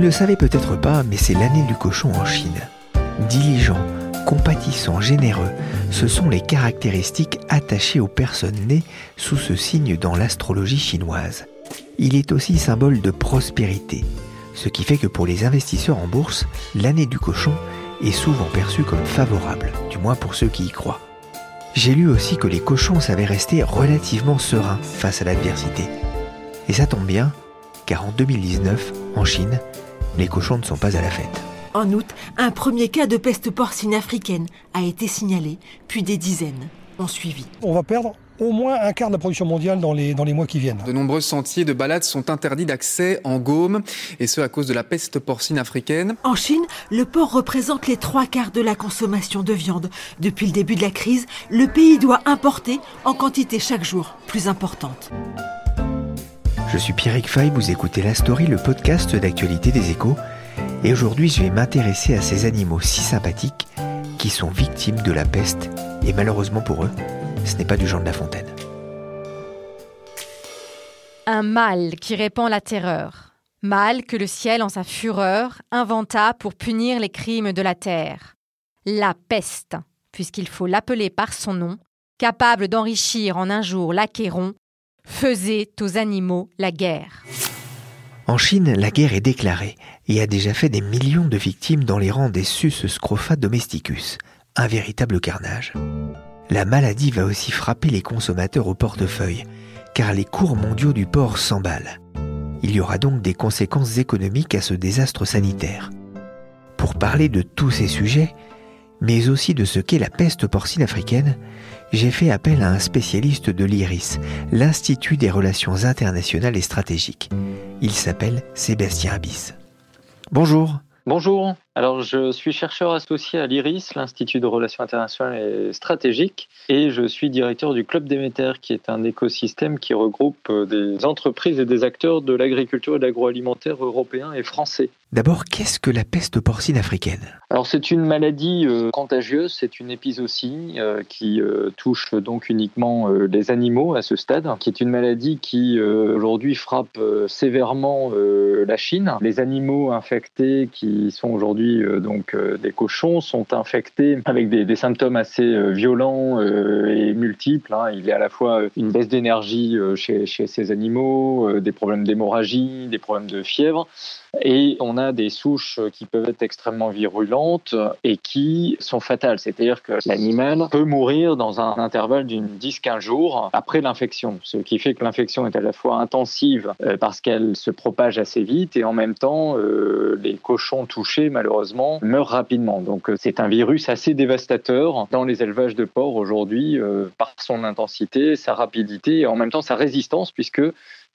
Ne le savez peut-être pas, mais c'est l'année du cochon en Chine. Diligent, compatissant, généreux, ce sont les caractéristiques attachées aux personnes nées sous ce signe dans l'astrologie chinoise. Il est aussi symbole de prospérité, ce qui fait que pour les investisseurs en bourse, l'année du cochon est souvent perçue comme favorable, du moins pour ceux qui y croient. J'ai lu aussi que les cochons savaient rester relativement sereins face à l'adversité. Et ça tombe bien, car en 2019, en Chine, les cochons ne sont pas à la fête. En août, un premier cas de peste porcine africaine a été signalé, puis des dizaines ont suivi. On va perdre au moins un quart de la production mondiale dans les, dans les mois qui viennent. De nombreux sentiers de balade sont interdits d'accès en Gaume, et ce à cause de la peste porcine africaine. En Chine, le porc représente les trois quarts de la consommation de viande. Depuis le début de la crise, le pays doit importer en quantité chaque jour plus importante. Je suis Pierrick Fay, vous écoutez La Story, le podcast d'actualité des échos. Et aujourd'hui, je vais m'intéresser à ces animaux si sympathiques qui sont victimes de la peste. Et malheureusement pour eux, ce n'est pas du genre de la fontaine. Un mal qui répand la terreur. Mal que le ciel, en sa fureur, inventa pour punir les crimes de la terre. La peste, puisqu'il faut l'appeler par son nom, capable d'enrichir en un jour l'Achéron, faisait aux animaux la guerre. En Chine, la guerre est déclarée et a déjà fait des millions de victimes dans les rangs des Sus scrofa domesticus, un véritable carnage. La maladie va aussi frapper les consommateurs au portefeuille, car les cours mondiaux du porc s'emballent. Il y aura donc des conséquences économiques à ce désastre sanitaire. Pour parler de tous ces sujets, mais aussi de ce qu'est la peste porcine africaine, j'ai fait appel à un spécialiste de l'IRIS, l'Institut des relations internationales et stratégiques. Il s'appelle Sébastien Abyss. Bonjour. Bonjour. Alors, je suis chercheur associé à l'IRIS, l'Institut de Relations internationales et stratégiques, et je suis directeur du Club Déméter, qui est un écosystème qui regroupe des entreprises et des acteurs de l'agriculture et de l'agroalimentaire européens et français. D'abord, qu'est-ce que la peste porcine africaine? Alors, c'est une maladie euh, contagieuse, c'est une épizootie euh, qui euh, touche donc uniquement les animaux à ce stade, qui est une maladie qui aujourd'hui frappe sévèrement la Chine. Les animaux infectés qui sont aujourd'hui donc des cochons sont infectés avec des, symptômes assez violents et multiples. Hein. Il y a à la fois une baisse d'énergie chez, chez, ces animaux, des problèmes d'hémorragie, des problèmes de fièvre, et on a des souches qui peuvent être extrêmement virulentes et qui sont fatales. C'est-à-dire que l'animal peut mourir dans un intervalle d'une 10-15 jours après l'infection. Ce qui fait que l'infection est à la fois intensive euh, parce qu'elle se propage assez vite et en même temps, euh, les cochons touchés, malheureusement, meurent rapidement. Donc euh, c'est un virus assez dévastateur dans les élevages de porcs aujourd'hui par son intensité, sa rapidité et en même temps sa résistance puisque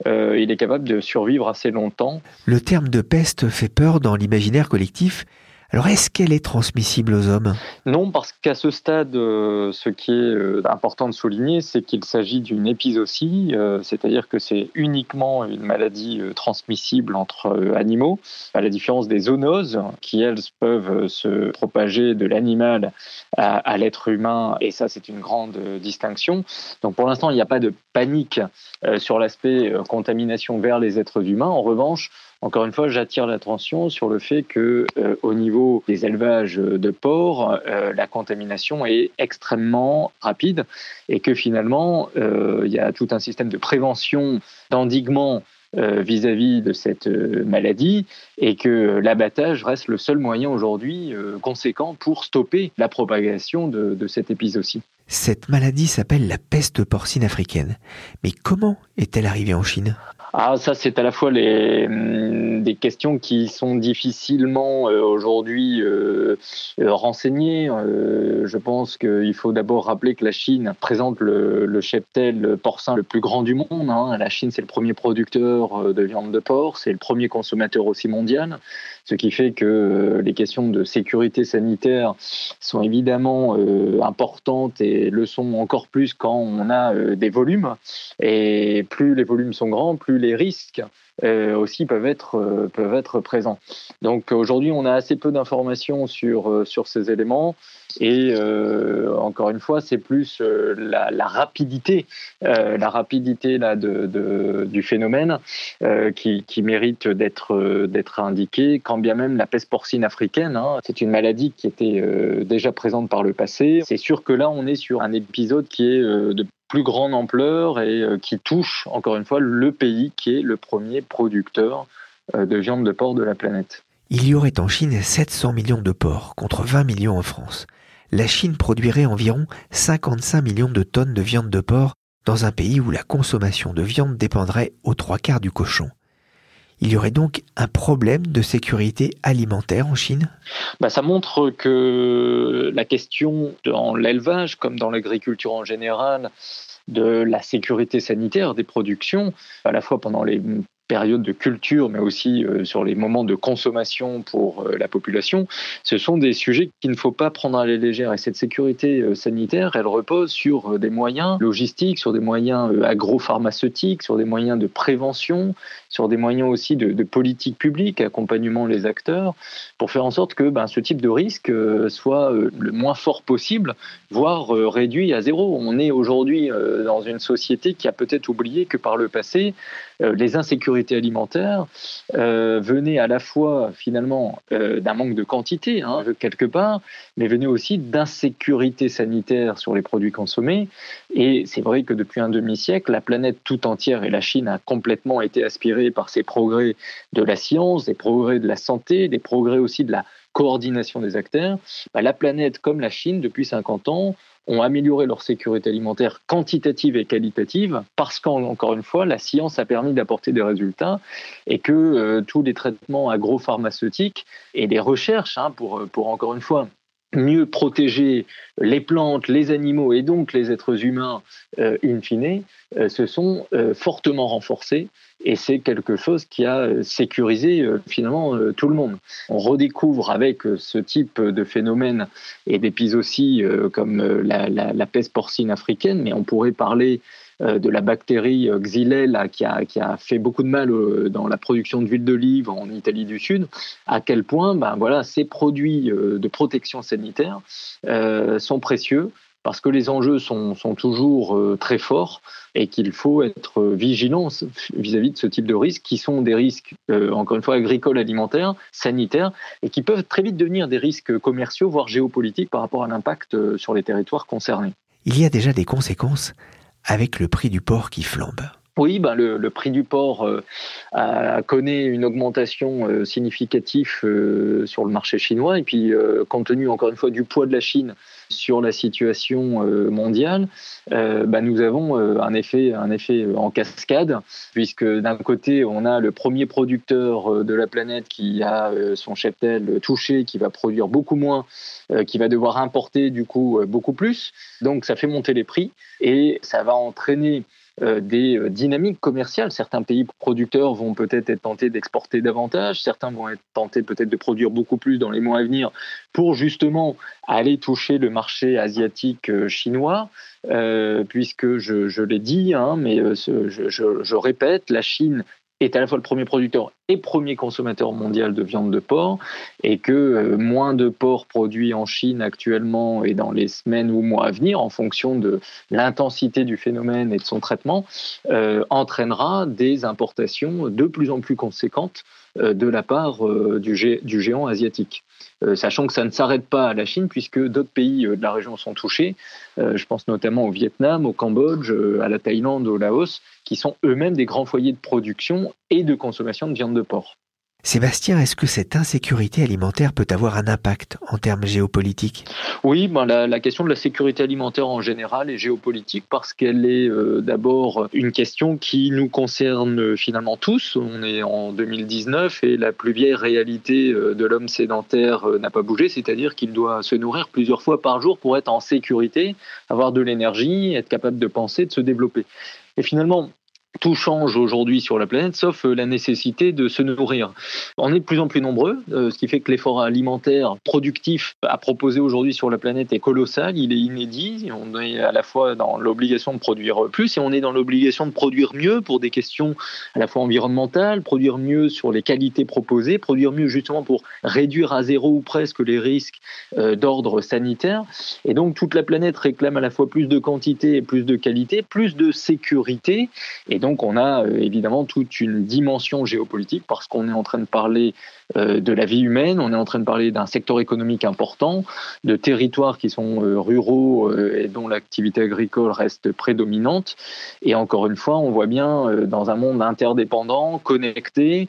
il est capable de survivre assez longtemps. Le terme de peste fait peur dans l'imaginaire collectif. Alors est-ce qu'elle est transmissible aux hommes? Non, parce qu'à ce stade, euh, ce qui est euh, important de souligner, c'est qu'il s'agit d'une épizootie, c'est-à-dire que c'est uniquement une maladie transmissible entre animaux, à la différence des zoonoses, qui elles peuvent se propager de l'animal à, l'être humain, et ça c'est une grande distinction. Donc pour l'instant, il n'y a pas de panique sur l'aspect contamination vers les êtres humains. En revanche, encore une fois, j'attire l'attention sur le fait que, euh, au niveau des élevages de porcs, euh, la contamination est extrêmement rapide et que finalement, euh, il y a tout un système de prévention, d'endiguement vis-à-vis de cette maladie et que l'abattage reste le seul moyen aujourd'hui conséquent pour stopper la propagation de, de cette épizootie. Cette maladie s'appelle la peste porcine africaine. Mais comment est-elle arrivée en Chine? Ah, ça, c'est à la fois hum, des questions qui sont difficilement euh, aujourd'hui euh, euh, renseignées. je pense qu'il faut d'abord rappeler que la Chine présente le, le cheptel porcin le plus grand du monde. Hein. La Chine, c'est le premier producteur de viande de porc, c'est le premier consommateur aussi mondial, ce qui fait que les questions de sécurité sanitaire sont évidemment importantes et le sont encore plus quand on a des volumes. Et plus les volumes sont grands, plus les risques euh, aussi peuvent être, euh, peuvent être présents. Donc aujourd'hui, on a assez peu d'informations sur, euh, sur ces éléments et encore une fois, c'est plus la, rapidité, la rapidité là, de, du phénomène qui, qui, mérite d'être d'être indiqué, quand bien même la peste porcine africaine, hein, c'est une maladie qui était déjà présente par le passé. C'est sûr que là, on est sur un épisode qui est de plus grande ampleur et euh, qui touche, encore une fois, le pays qui est le premier producteur euh, de viande de porc de la planète. Il y aurait en Chine 700 millions de porcs contre 20 millions en France. La Chine produirait environ 55 millions de tonnes de viande de porc dans un pays où la consommation de viande dépendrait aux trois quarts du cochon. Il y aurait donc un problème de sécurité alimentaire en Chine? Bah, Ça montre que la question dans l'élevage, comme dans l'agriculture en général, de la sécurité sanitaire des productions, à la fois pendant les période de culture, mais aussi euh, sur les moments de consommation pour euh, la population, ce sont des sujets qu'il ne faut pas prendre à la légère. Et cette sécurité euh, sanitaire, elle repose sur des moyens logistiques, sur des moyens agropharmaceutiques, sur des moyens de prévention, sur des moyens aussi de, politique publique, accompagnement les acteurs, pour faire en sorte que ben, ce type de risque soit le moins fort possible, voire réduit à zéro. On est aujourd'hui dans une société qui a peut-être oublié que par le passé, les insécurités alimentaire euh, venait à la fois finalement euh, d'un manque de quantité hein, quelque part, mais venait aussi d'insécurité sanitaire sur les produits consommés. Et c'est vrai que depuis un demi-siècle, la planète tout entière et la Chine a complètement été aspirée par ces progrès de la science, des progrès de la santé, des progrès aussi de la coordination des acteurs. Bah, la planète comme la Chine, depuis 50 ans, ont amélioré leur sécurité alimentaire quantitative et qualitative parce qu'encore une fois, la science a permis d'apporter des résultats et que euh, tous les traitements agropharmaceutiques et les recherches, hein, pour, pour encore une fois mieux protéger les plantes, les animaux et donc les êtres humains euh, in fine, euh, se sont euh, fortement renforcés et c'est quelque chose qui a sécurisé finalement tout le monde. On redécouvre avec ce type de phénomène et d'épizootie comme la, la, peste porcine africaine, mais on pourrait parler euh, de la bactérie euh, Xylella qui a, fait beaucoup de mal euh, dans la production d'huile d'olive en Italie du Sud, à quel point ben, voilà, ces produits de protection sanitaire sont précieux parce que les enjeux sont toujours très forts et qu'il faut être vigilant vis-à-vis de ce type de risques qui sont des risques, encore une fois, agricoles, alimentaires, sanitaires, et qui peuvent très vite devenir des risques commerciaux, voire géopolitiques par rapport à l'impact sur les territoires concernés. Il y a déjà des conséquences avec le prix du porc qui flambe. Oui, ben le, prix du porc euh, a, connaît une augmentation euh, significative euh, sur le marché chinois. Et puis, compte tenu encore une fois du poids de la Chine sur la situation mondiale, ben nous avons un effet, un effet en cascade, puisque d'un côté, on a le premier producteur de la planète qui a son cheptel touché, qui va produire beaucoup moins, qui va devoir importer du coup beaucoup plus. Donc, ça fait monter les prix et ça va entraîner euh, des euh, dynamiques commerciales. Certains pays producteurs vont peut-être être tentés d'exporter davantage, certains vont être tentés peut-être de produire beaucoup plus dans les mois à venir pour justement aller toucher le marché asiatique euh, chinois, puisque je, l'ai dit, hein, mais je, je répète, la Chine est à la fois le premier producteur et premier consommateur mondial de viande de porc, et que euh, moins de porc produits en Chine actuellement et dans les semaines ou mois à venir, en fonction de l'intensité du phénomène et de son traitement, euh, entraînera des importations de plus en plus conséquentes de la part du, géant asiatique. sachant que ça ne s'arrête pas à la Chine, puisque d'autres pays de la région sont touchés. je pense notamment au Vietnam, au Cambodge, à la Thaïlande, au Laos, qui sont eux-mêmes des grands foyers de production et de consommation de viande de porc. Sébastien, est-ce que cette insécurité alimentaire peut avoir un impact en termes géopolitiques? Oui, ben la, question de la sécurité alimentaire en général est géopolitique parce qu'elle est euh, d'abord une question qui nous concerne finalement tous. On est en 2019 et la plus vieille réalité euh, de l'homme sédentaire euh, n'a pas bougé, c'est-à-dire qu'il doit se nourrir plusieurs fois par jour pour être en sécurité, avoir de l'énergie, être capable de penser, de se développer. Et finalement, tout change aujourd'hui sur la planète, sauf euh, la nécessité de se nourrir. On est de plus en plus nombreux, euh, ce qui fait que l'effort alimentaire productif à proposer aujourd'hui sur la planète est colossal, il est inédit. On est à la fois dans l'obligation de produire plus et on est dans l'obligation de produire mieux pour des questions à la fois environnementales, produire mieux sur les qualités proposées, produire mieux justement pour réduire à zéro ou presque les risques euh, d'ordre sanitaire. Et donc toute la planète réclame à la fois plus de quantité et plus de qualité, plus de sécurité. Et on a euh, évidemment toute une dimension géopolitique parce qu'on est en train de parler euh, de la vie humaine, on est en train de parler d'un secteur économique important, de territoires qui sont euh, ruraux et dont l'activité agricole reste prédominante. Et encore une fois, on voit bien dans un monde interdépendant, connecté,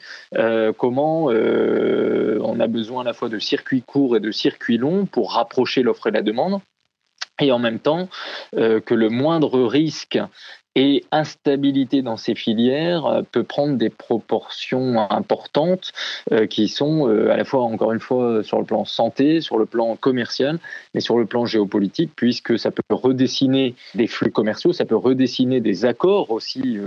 comment on a besoin à la fois de circuits courts et de circuits longs pour rapprocher l'offre et la demande et en même temps que le moindre risque et instabilité dans ces filières euh, peut prendre des proportions importantes euh, qui sont euh, à la fois, encore une fois, sur le plan santé, sur le plan commercial, mais sur le plan géopolitique, puisque ça peut redessiner des flux commerciaux, ça peut redessiner des accords aussi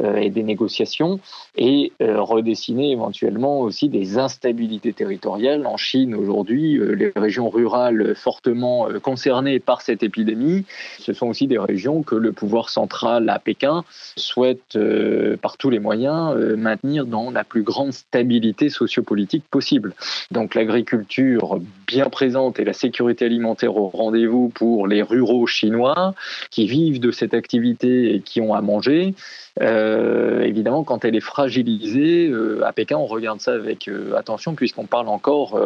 et des négociations, et redessiner éventuellement aussi des instabilités territoriales. En Chine, aujourd'hui, les régions rurales fortement concernées par cette épidémie, ce sont aussi des régions que le pouvoir central la Pékin souhaite euh, par tous les moyens euh, maintenir dans la plus grande stabilité sociopolitique possible. Donc l'agriculture bien présente et la sécurité alimentaire au rendez-vous pour les ruraux chinois qui vivent de cette activité et qui ont à manger. Euh, évidemment, quand elle est fragilisée, à Pékin, on regarde ça avec attention puisqu'on parle encore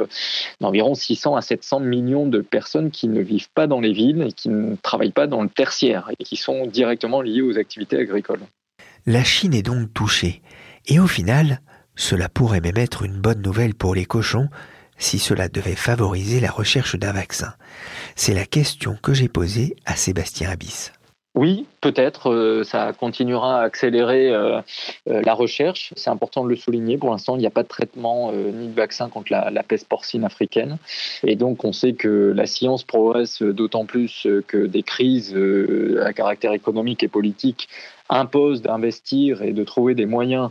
d'environ 600 à 700 millions de personnes qui ne vivent pas dans les villes et qui ne travaillent pas dans le tertiaire et qui sont directement liées aux activités agricoles. La Chine est donc touchée. Et au final, cela pourrait même être une bonne nouvelle pour les cochons si cela devait favoriser la recherche d'un vaccin. C'est la question que j'ai posée à Sébastien Abyss. Oui, peut-être. Euh, ça continuera à accélérer euh, euh, la recherche. C'est important de le souligner. Pour l'instant, il n'y a pas de traitement ni de vaccin contre la, la, peste porcine africaine. Et donc, on sait que la science progresse d'autant plus que des crises à caractère économique et politique imposent d'investir et de trouver des moyens euh,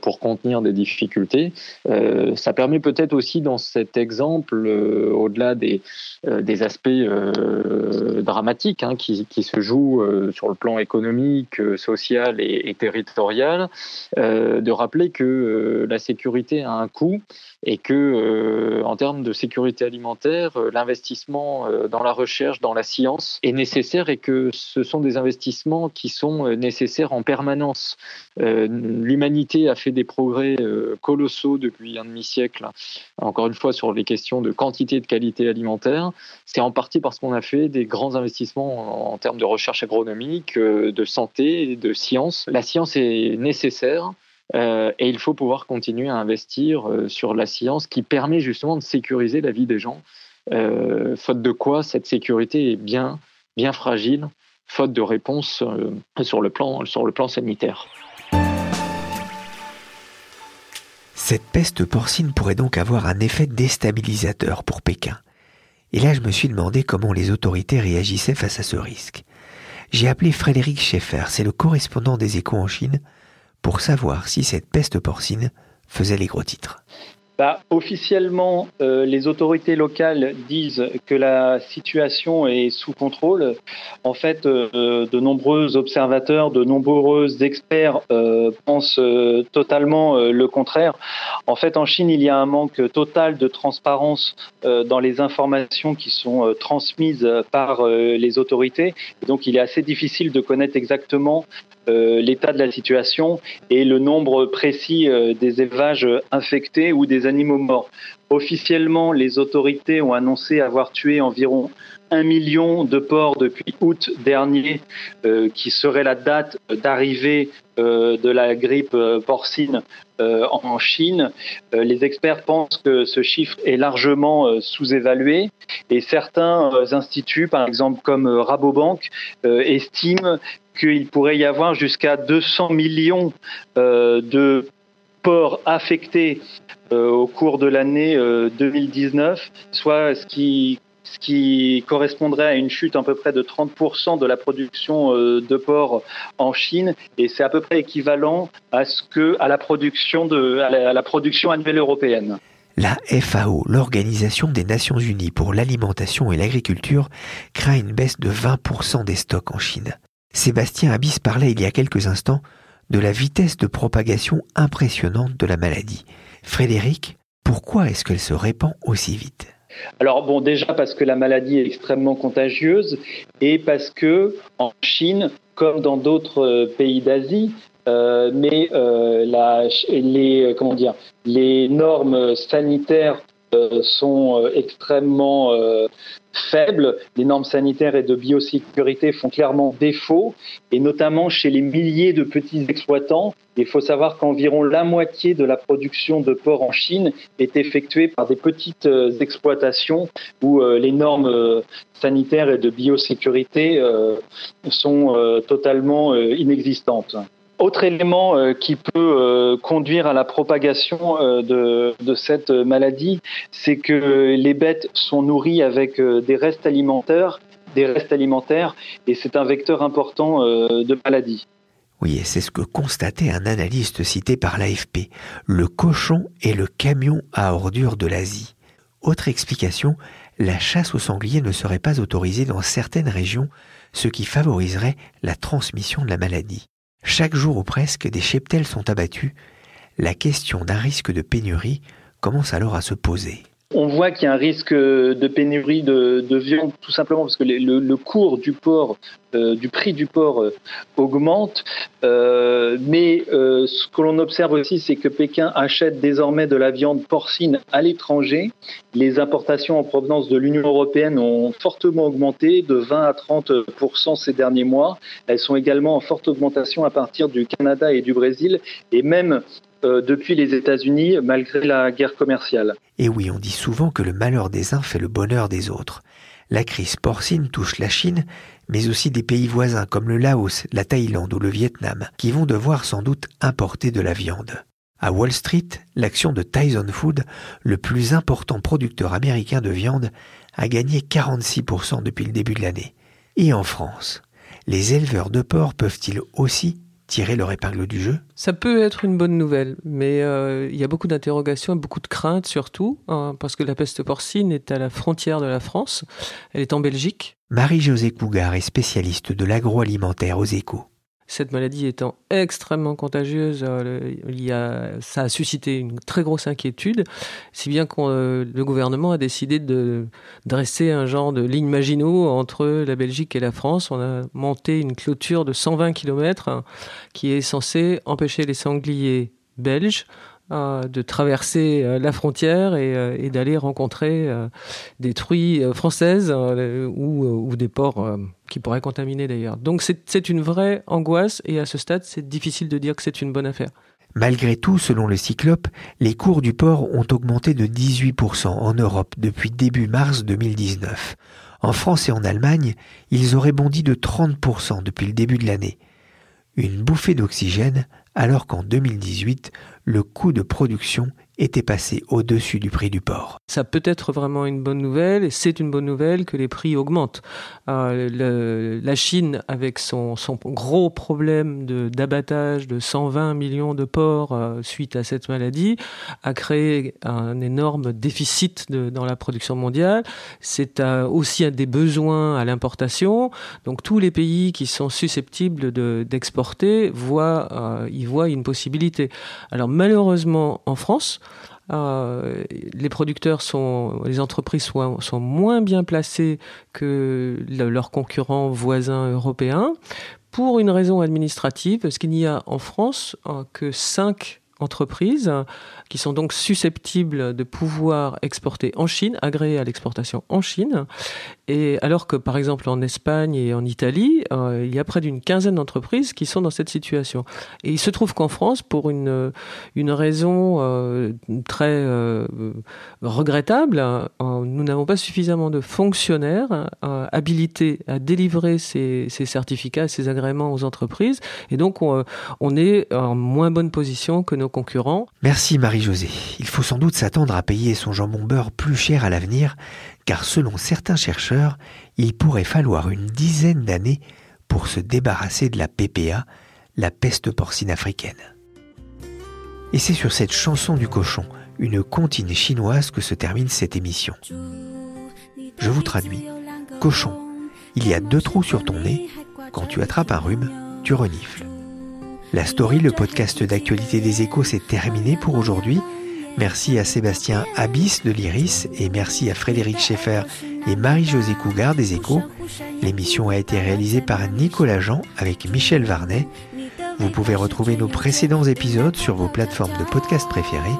pour contenir des difficultés. Euh, ça permet peut-être aussi dans cet exemple, euh, au-delà des, des aspects dramatiques hein, qui, qui, se jouent sur le plan économique, social et, et territorial, de rappeler que la sécurité a un coût et que en termes de sécurité alimentaire, l'investissement dans la recherche, dans la science est nécessaire et que ce sont des investissements qui sont nécessaires en permanence. L'humanité a fait des progrès euh, colossaux depuis un demi-siècle, encore une fois sur les questions de quantité et de qualité alimentaire. C'est en partie parce qu'on a fait des grands investissements en, termes de recherche agronomique, euh, de santé, de science. La science est nécessaire. Euh, et il faut pouvoir continuer à investir sur la science qui permet justement de sécuriser la vie des gens. faute de quoi cette sécurité est bien, bien fragile, faute de réponse sur, le plan, sur le plan sanitaire. Cette peste porcine pourrait donc avoir un effet déstabilisateur pour Pékin. Et là, je me suis demandé comment les autorités réagissaient face à ce risque. J'ai appelé Frédéric Schaeffer, c'est le correspondant des échos en Chine, pour savoir si cette peste porcine faisait les gros titres. Bah, officiellement, euh, les autorités locales disent que la situation est sous contrôle. En fait, euh, de nombreux observateurs, de nombreux experts euh, pensent totalement le contraire. En fait, en Chine, il y a un manque total de transparence dans les informations qui sont transmises par les autorités. donc, il est assez difficile de connaître exactement l'état de la situation et le nombre précis des élevages infectés ou des animaux morts. Officiellement, les autorités ont annoncé avoir tué environ un million de porcs depuis août dernier, euh, qui serait la date d'arrivée euh, de la grippe euh, porcine en Chine. les experts pensent que ce chiffre est largement sous-évalué et certains instituts, par exemple comme Rabobank, estiment qu'il pourrait y avoir jusqu'à 200 millions de porcs affectés au cours de l'année 2019, soit ce qui ce qui correspondrait à une chute à peu près de 30% de la production euh, de porc en Chine, et c'est à peu près équivalent à ce que la production la, production annuelle européenne. La FAO, l'Organisation des Nations Unies pour l'alimentation et l'agriculture, craint une baisse de 20% des stocks en Chine. Sébastien Abyss parlait il y a quelques instants de la vitesse de propagation impressionnante de la maladie. Frédéric, pourquoi est-ce qu'elle se répand aussi vite? Alors bon, déjà parce que la maladie est extrêmement contagieuse et parce que en Chine, comme dans d'autres euh, pays d'Asie, euh, mais euh, les comment dire, les normes sanitaires sont extrêmement faibles. Les normes sanitaires et de biosécurité font clairement défaut, et notamment chez les milliers de petits exploitants. Il faut savoir qu'environ la moitié de la production de porc en Chine est effectuée par des petites euh, exploitations où euh, les normes euh, sanitaires et de biosécurité sont totalement inexistantes. Autre élément euh, qui peut euh, conduire à la propagation euh, de, cette maladie, c'est que les bêtes sont nourries avec des restes alimentaires, des restes alimentaires, et c'est un vecteur important de maladie. Oui, et c'est ce que constatait un analyste cité par l'AFP. Le cochon est le camion à ordures de l'Asie. Autre explication, la chasse aux sangliers ne serait pas autorisée dans certaines régions, ce qui favoriserait la transmission de la maladie. Chaque jour ou presque, des cheptels sont abattus. La question d'un risque de pénurie commence alors à se poser. On voit qu'il y a un risque de pénurie de, viande tout simplement parce que le, cours du porc, euh, du prix du porc euh, augmente. Euh, mais ce que l'on observe aussi, c'est que Pékin achète désormais de la viande porcine à l'étranger. Les importations en provenance de l'Union européenne ont fortement augmenté de 20 à 30% ces derniers mois. Elles sont également en forte augmentation à partir du Canada et du Brésil et même euh, depuis les États-Unis malgré la guerre commerciale. Et oui, on dit souvent que le malheur des uns fait le bonheur des autres. La crise porcine touche la Chine, mais aussi des pays voisins comme le Laos, la Thaïlande ou le Vietnam, qui vont devoir sans doute importer de la viande. À Wall Street, l'action de Tyson Food, le plus important producteur américain de viande, a gagné 46% depuis le début de l'année. Et en France, les éleveurs de porc peuvent-ils aussi tirer leur épingle du jeu? Ça peut être une bonne nouvelle, mais euh, il y a beaucoup d'interrogations et beaucoup de craintes surtout, hein, parce que la peste porcine est à la frontière de la France, elle est en Belgique. Marie-Josée Cougar est spécialiste de l'agroalimentaire aux échos. Cette maladie étant extrêmement contagieuse, euh, il y a, ça a suscité une très grosse inquiétude, si bien que euh, le gouvernement a décidé de dresser un genre de ligne Maginot entre la Belgique et la France. On a monté une clôture de 120 km hein, qui est censée empêcher les sangliers belges de traverser euh, la frontière et, euh, d'aller rencontrer des truies françaises ou, des porcs qui pourraient contaminer d'ailleurs. Donc c'est une vraie angoisse et à ce stade c'est difficile de dire que c'est une bonne affaire. Malgré tout, selon le Cyclope, les cours du porc ont augmenté de 18% en Europe depuis début mars 2019. En France et en Allemagne, ils auraient bondi de 30% depuis le début de l'année. Une bouffée d'oxygène alors qu'en 2018, le coût de production était passé au-dessus du prix du porc. Ça peut être vraiment une bonne nouvelle, et c'est une bonne nouvelle que les prix augmentent. Euh, la Chine, avec son, gros problème d'abattage de, 120 millions de porcs euh, suite à cette maladie, a créé un énorme déficit dans la production mondiale. C'est aussi un des besoins à l'importation. Donc tous les pays qui sont susceptibles d'exporter voient, euh, y voient une possibilité. Alors malheureusement, en France, les producteurs sont, les entreprises sont, moins bien placées que leurs concurrents voisins européens pour une raison administrative, parce qu'il n'y a en France que 5 entreprises qui sont donc susceptibles de pouvoir exporter en Chine, agréées à l'exportation en Chine. Et alors que par exemple en Espagne et en Italie, euh, il y a près d'une quinzaine d'entreprises qui sont dans cette situation. Et il se trouve qu'en France, pour une, une raison euh, très euh, regrettable, nous n'avons pas suffisamment de fonctionnaires habilités à délivrer ces, ces, certificats, ces agréments aux entreprises. Et donc on, on est en moins bonne position que nos Merci Marie-Josée. Il faut sans doute s'attendre à payer son jambon beurre plus cher à l'avenir, car selon certains chercheurs, il pourrait falloir une dizaine d'années pour se débarrasser de la PPA, la peste porcine africaine. Et c'est sur cette chanson du cochon, une comptine chinoise, que se termine cette émission. Je vous traduis. Cochon, il y a deux trous sur ton nez. Quand tu attrapes un rhume, tu renifles. La story, le podcast d'actualité des échos, s'est terminé pour aujourd'hui. Merci à Sébastien Abyss de l'Iris et merci à Frédéric Schaeffer et Marie-Josée Cougar des Échos. L'émission a été réalisée par Nicolas Jean avec Michel Varnet. Vous pouvez retrouver nos précédents épisodes sur vos plateformes de podcast préférées.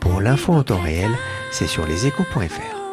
Pour l'info en temps réel, c'est sur leséchos.fr.